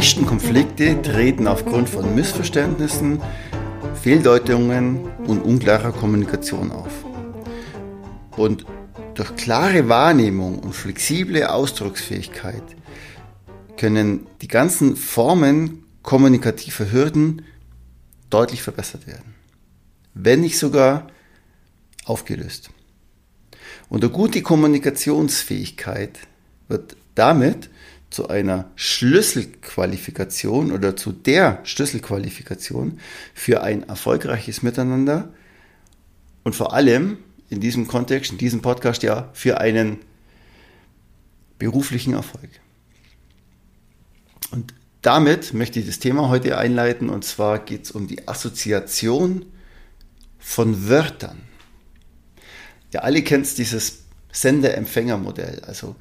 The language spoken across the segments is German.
Meisten Konflikte treten aufgrund von Missverständnissen, Fehldeutungen und unklarer Kommunikation auf. Und durch klare Wahrnehmung und flexible Ausdrucksfähigkeit können die ganzen Formen kommunikativer Hürden deutlich verbessert werden. Wenn nicht sogar aufgelöst. Und eine gute Kommunikationsfähigkeit wird damit zu einer Schlüsselqualifikation oder zu der Schlüsselqualifikation für ein erfolgreiches Miteinander und vor allem in diesem Kontext, in diesem Podcast ja, für einen beruflichen Erfolg. Und damit möchte ich das Thema heute einleiten und zwar geht es um die Assoziation von Wörtern. Ja, alle kennt dieses Sender-Empfänger-Modell. Also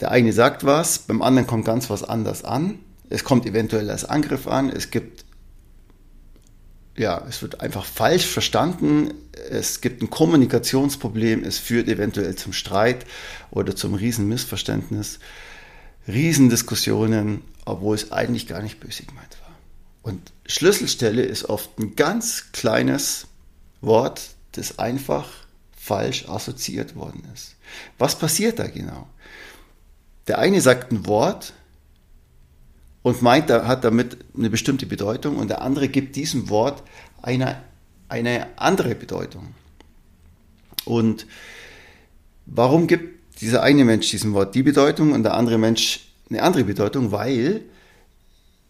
der eine sagt was, beim anderen kommt ganz was anders an. Es kommt eventuell als Angriff an. Es gibt, ja, es wird einfach falsch verstanden. Es gibt ein Kommunikationsproblem. Es führt eventuell zum Streit oder zum Riesenmissverständnis. Riesendiskussionen, obwohl es eigentlich gar nicht böse gemeint war. Und Schlüsselstelle ist oft ein ganz kleines Wort, das einfach falsch assoziiert worden ist. Was passiert da genau? Der eine sagt ein Wort und meint, er hat damit eine bestimmte Bedeutung und der andere gibt diesem Wort eine, eine andere Bedeutung. Und warum gibt dieser eine Mensch diesem Wort die Bedeutung und der andere Mensch eine andere Bedeutung? Weil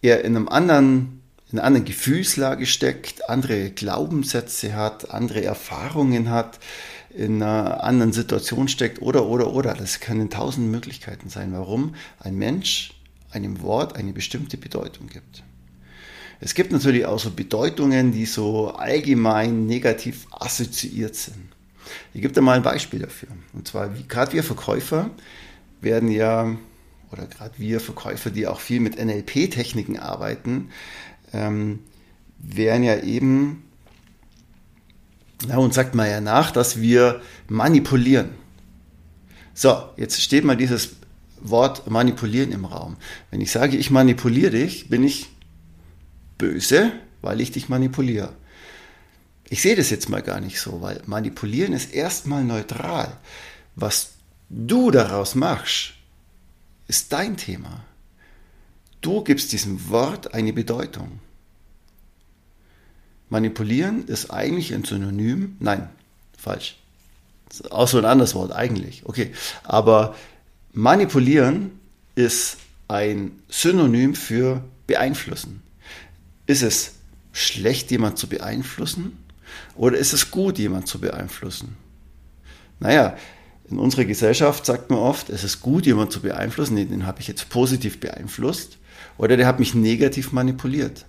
er in einem anderen, in einer anderen Gefühlslage steckt, andere Glaubenssätze hat, andere Erfahrungen hat, in einer anderen Situation steckt oder, oder, oder. Das können tausend Möglichkeiten sein, warum ein Mensch einem Wort eine bestimmte Bedeutung gibt. Es gibt natürlich auch so Bedeutungen, die so allgemein negativ assoziiert sind. Ich gebe da mal ein Beispiel dafür. Und zwar, gerade wir Verkäufer werden ja, oder gerade wir Verkäufer, die auch viel mit NLP-Techniken arbeiten, ähm, werden ja eben na, und sagt man ja nach, dass wir manipulieren. So, jetzt steht mal dieses Wort manipulieren im Raum. Wenn ich sage, ich manipuliere dich, bin ich böse, weil ich dich manipuliere. Ich sehe das jetzt mal gar nicht so, weil manipulieren ist erstmal neutral. Was du daraus machst, ist dein Thema. Du gibst diesem Wort eine Bedeutung. Manipulieren ist eigentlich ein Synonym. Nein, falsch. auch so ein anderes Wort eigentlich. Okay. Aber manipulieren ist ein Synonym für beeinflussen. Ist es schlecht, jemand zu beeinflussen? Oder ist es gut, jemand zu beeinflussen? Naja, in unserer Gesellschaft sagt man oft, es ist gut, jemand zu beeinflussen. Den, den habe ich jetzt positiv beeinflusst. Oder der hat mich negativ manipuliert.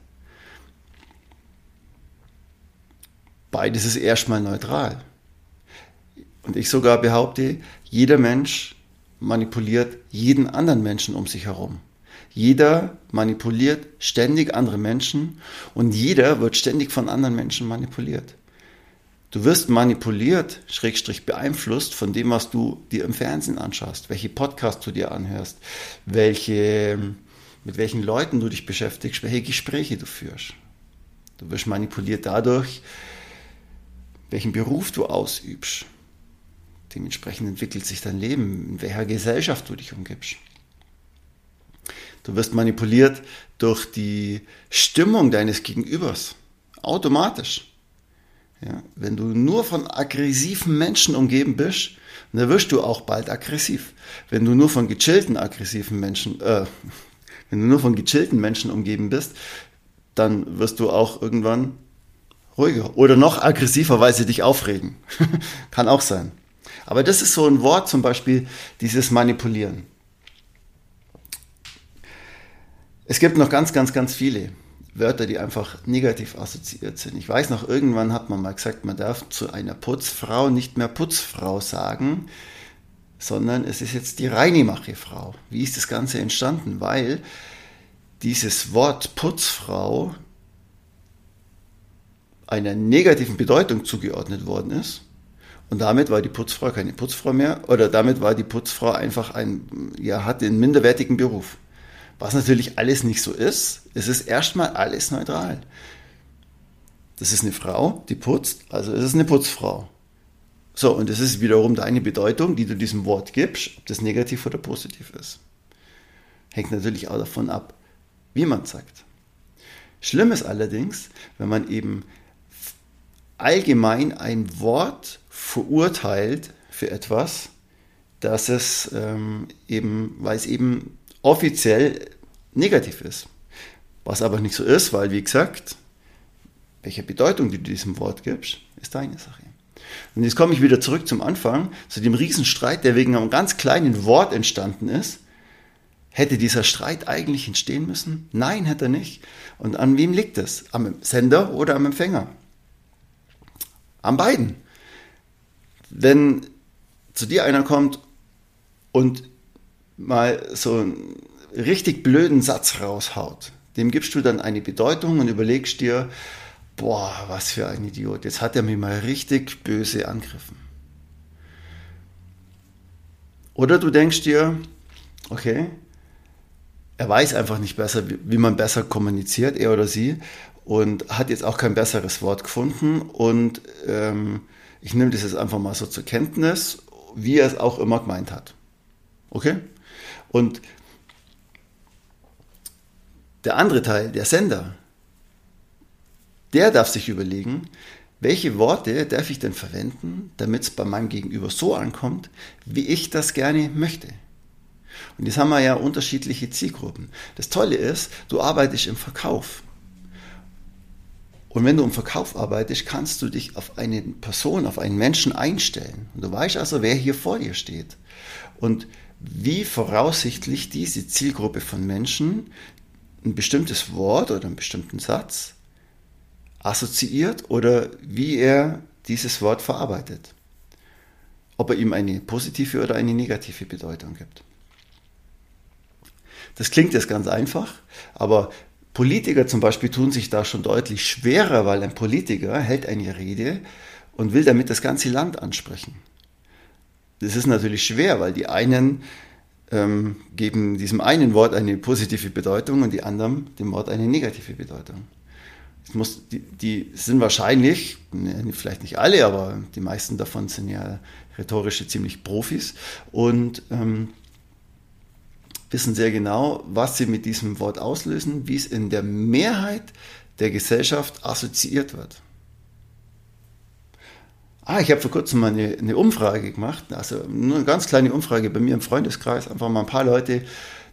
Beides ist erstmal neutral. Und ich sogar behaupte, jeder Mensch manipuliert jeden anderen Menschen um sich herum. Jeder manipuliert ständig andere Menschen und jeder wird ständig von anderen Menschen manipuliert. Du wirst manipuliert, schrägstrich beeinflusst von dem, was du dir im Fernsehen anschaust, welche Podcasts du dir anhörst, welche, mit welchen Leuten du dich beschäftigst, welche Gespräche du führst. Du wirst manipuliert dadurch, welchen Beruf du ausübst. Dementsprechend entwickelt sich dein Leben, in welcher Gesellschaft du dich umgibst. Du wirst manipuliert durch die Stimmung deines Gegenübers. Automatisch. Ja, wenn du nur von aggressiven Menschen umgeben bist, dann wirst du auch bald aggressiv. Wenn du nur von gechillten aggressiven Menschen, äh, wenn du nur von gechillten Menschen umgeben bist, dann wirst du auch irgendwann ruhiger oder noch aggressiver, weil sie dich aufregen. Kann auch sein. Aber das ist so ein Wort, zum Beispiel dieses Manipulieren. Es gibt noch ganz, ganz, ganz viele Wörter, die einfach negativ assoziiert sind. Ich weiß noch, irgendwann hat man mal gesagt, man darf zu einer Putzfrau nicht mehr Putzfrau sagen, sondern es ist jetzt die Reinimachefrau. Wie ist das Ganze entstanden? Weil dieses Wort Putzfrau einer negativen Bedeutung zugeordnet worden ist. Und damit war die Putzfrau keine Putzfrau mehr, oder damit war die Putzfrau einfach ein, ja, hat einen minderwertigen Beruf. Was natürlich alles nicht so ist. Es ist erstmal alles neutral. Das ist eine Frau, die putzt, also es ist eine Putzfrau. So, und das ist wiederum deine Bedeutung, die du diesem Wort gibst, ob das negativ oder positiv ist. Hängt natürlich auch davon ab, wie man sagt. Schlimm ist allerdings, wenn man eben allgemein ein Wort verurteilt für etwas, dass es ähm, eben, weil es eben offiziell negativ ist. Was aber nicht so ist, weil, wie gesagt, welche Bedeutung du diesem Wort gibst, ist deine Sache. Und jetzt komme ich wieder zurück zum Anfang, zu dem Riesenstreit, der wegen einem ganz kleinen Wort entstanden ist. Hätte dieser Streit eigentlich entstehen müssen? Nein, hätte er nicht. Und an wem liegt es? Am Sender oder am Empfänger? An beiden. Wenn zu dir einer kommt und mal so einen richtig blöden Satz raushaut, dem gibst du dann eine Bedeutung und überlegst dir, boah, was für ein Idiot, jetzt hat er mich mal richtig böse angegriffen. Oder du denkst dir, okay, er weiß einfach nicht besser, wie man besser kommuniziert, er oder sie, und hat jetzt auch kein besseres Wort gefunden. Und ähm, ich nehme das jetzt einfach mal so zur Kenntnis, wie er es auch immer gemeint hat. Okay? Und der andere Teil, der Sender, der darf sich überlegen, welche Worte darf ich denn verwenden, damit es bei meinem Gegenüber so ankommt, wie ich das gerne möchte. Und jetzt haben wir ja unterschiedliche Zielgruppen. Das Tolle ist, du arbeitest im Verkauf. Und wenn du im Verkauf arbeitest, kannst du dich auf eine Person, auf einen Menschen einstellen. Und du weißt also, wer hier vor dir steht. Und wie voraussichtlich diese Zielgruppe von Menschen ein bestimmtes Wort oder einen bestimmten Satz assoziiert oder wie er dieses Wort verarbeitet. Ob er ihm eine positive oder eine negative Bedeutung gibt. Das klingt jetzt ganz einfach, aber Politiker zum Beispiel tun sich da schon deutlich schwerer, weil ein Politiker hält eine Rede und will damit das ganze Land ansprechen. Das ist natürlich schwer, weil die einen ähm, geben diesem einen Wort eine positive Bedeutung und die anderen dem Wort eine negative Bedeutung. Muss, die, die, sind wahrscheinlich, ne, vielleicht nicht alle, aber die meisten davon sind ja rhetorische ziemlich Profis und ähm, wissen sehr genau, was sie mit diesem Wort auslösen, wie es in der Mehrheit der Gesellschaft assoziiert wird. Ah, ich habe vor kurzem mal eine, eine, Umfrage gemacht, also nur eine ganz kleine Umfrage bei mir im Freundeskreis, einfach mal ein paar Leute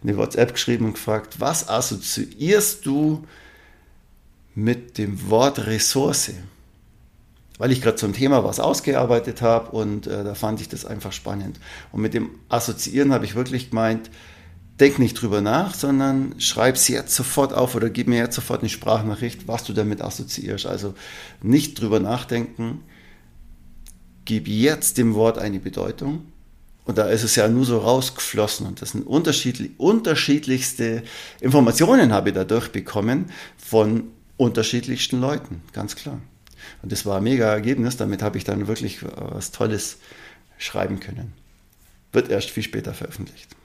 eine WhatsApp geschrieben und gefragt, was assoziierst du mit dem Wort Ressource? Weil ich gerade zum Thema was ausgearbeitet habe und äh, da fand ich das einfach spannend. Und mit dem Assoziieren habe ich wirklich gemeint, denk nicht drüber nach, sondern schreib es jetzt sofort auf oder gib mir jetzt sofort eine Sprachnachricht, was du damit assoziierst. Also nicht drüber nachdenken, gib jetzt dem Wort eine Bedeutung. Und da ist es ja nur so rausgeflossen. Und das sind unterschiedlich, unterschiedlichste Informationen habe ich dadurch bekommen von unterschiedlichsten Leuten, ganz klar. Und das war ein mega Ergebnis. Damit habe ich dann wirklich was Tolles schreiben können. Wird erst viel später veröffentlicht.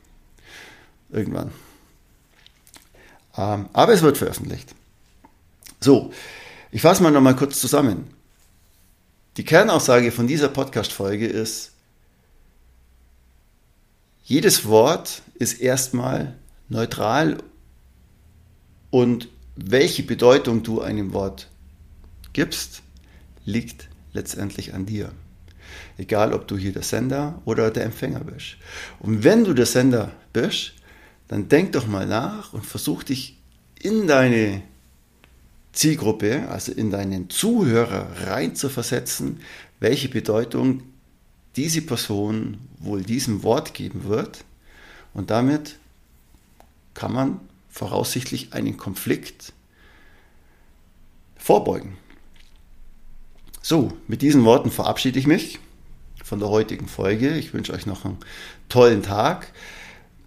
Irgendwann. Ähm, aber es wird veröffentlicht. So, ich fasse mal nochmal kurz zusammen Die Kernaussage von dieser Podcast-Folge ist, jedes Wort ist erstmal neutral und welche Bedeutung du einem Wort gibst, liegt letztendlich an dir. Egal, ob du hier der Sender oder der Empfänger bist. Und wenn du der Sender bist, dann denk doch mal nach und versuch dich in deine Zielgruppe, also in deinen Zuhörer rein zu versetzen, welche Bedeutung diese Person wohl diesem Wort geben wird. Und damit kann man voraussichtlich einen Konflikt vorbeugen. So, mit diesen Worten verabschiede ich mich von der heutigen Folge. Ich wünsche euch noch einen tollen Tag.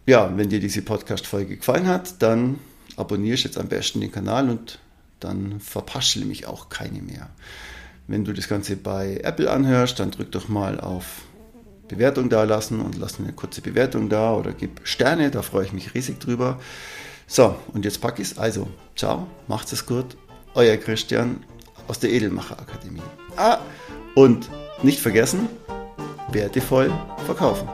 Ja, wenn dir diese Podcast-Folge gefallen hat, dann abonnierst jetzt am besten den Kanal und dann verpasst du nämlich auch keine mehr. Wenn du das Ganze bei Apple anhörst, dann drück doch mal auf Bewertung da lassen und lass eine kurze Bewertung da oder gib Sterne, da freue ich mich riesig drüber. So, und jetzt packe ich es. Also, ciao, macht's es gut. Euer Christian aus der Edelmacher Akademie. Ah, und nicht vergessen, wertevoll verkaufen.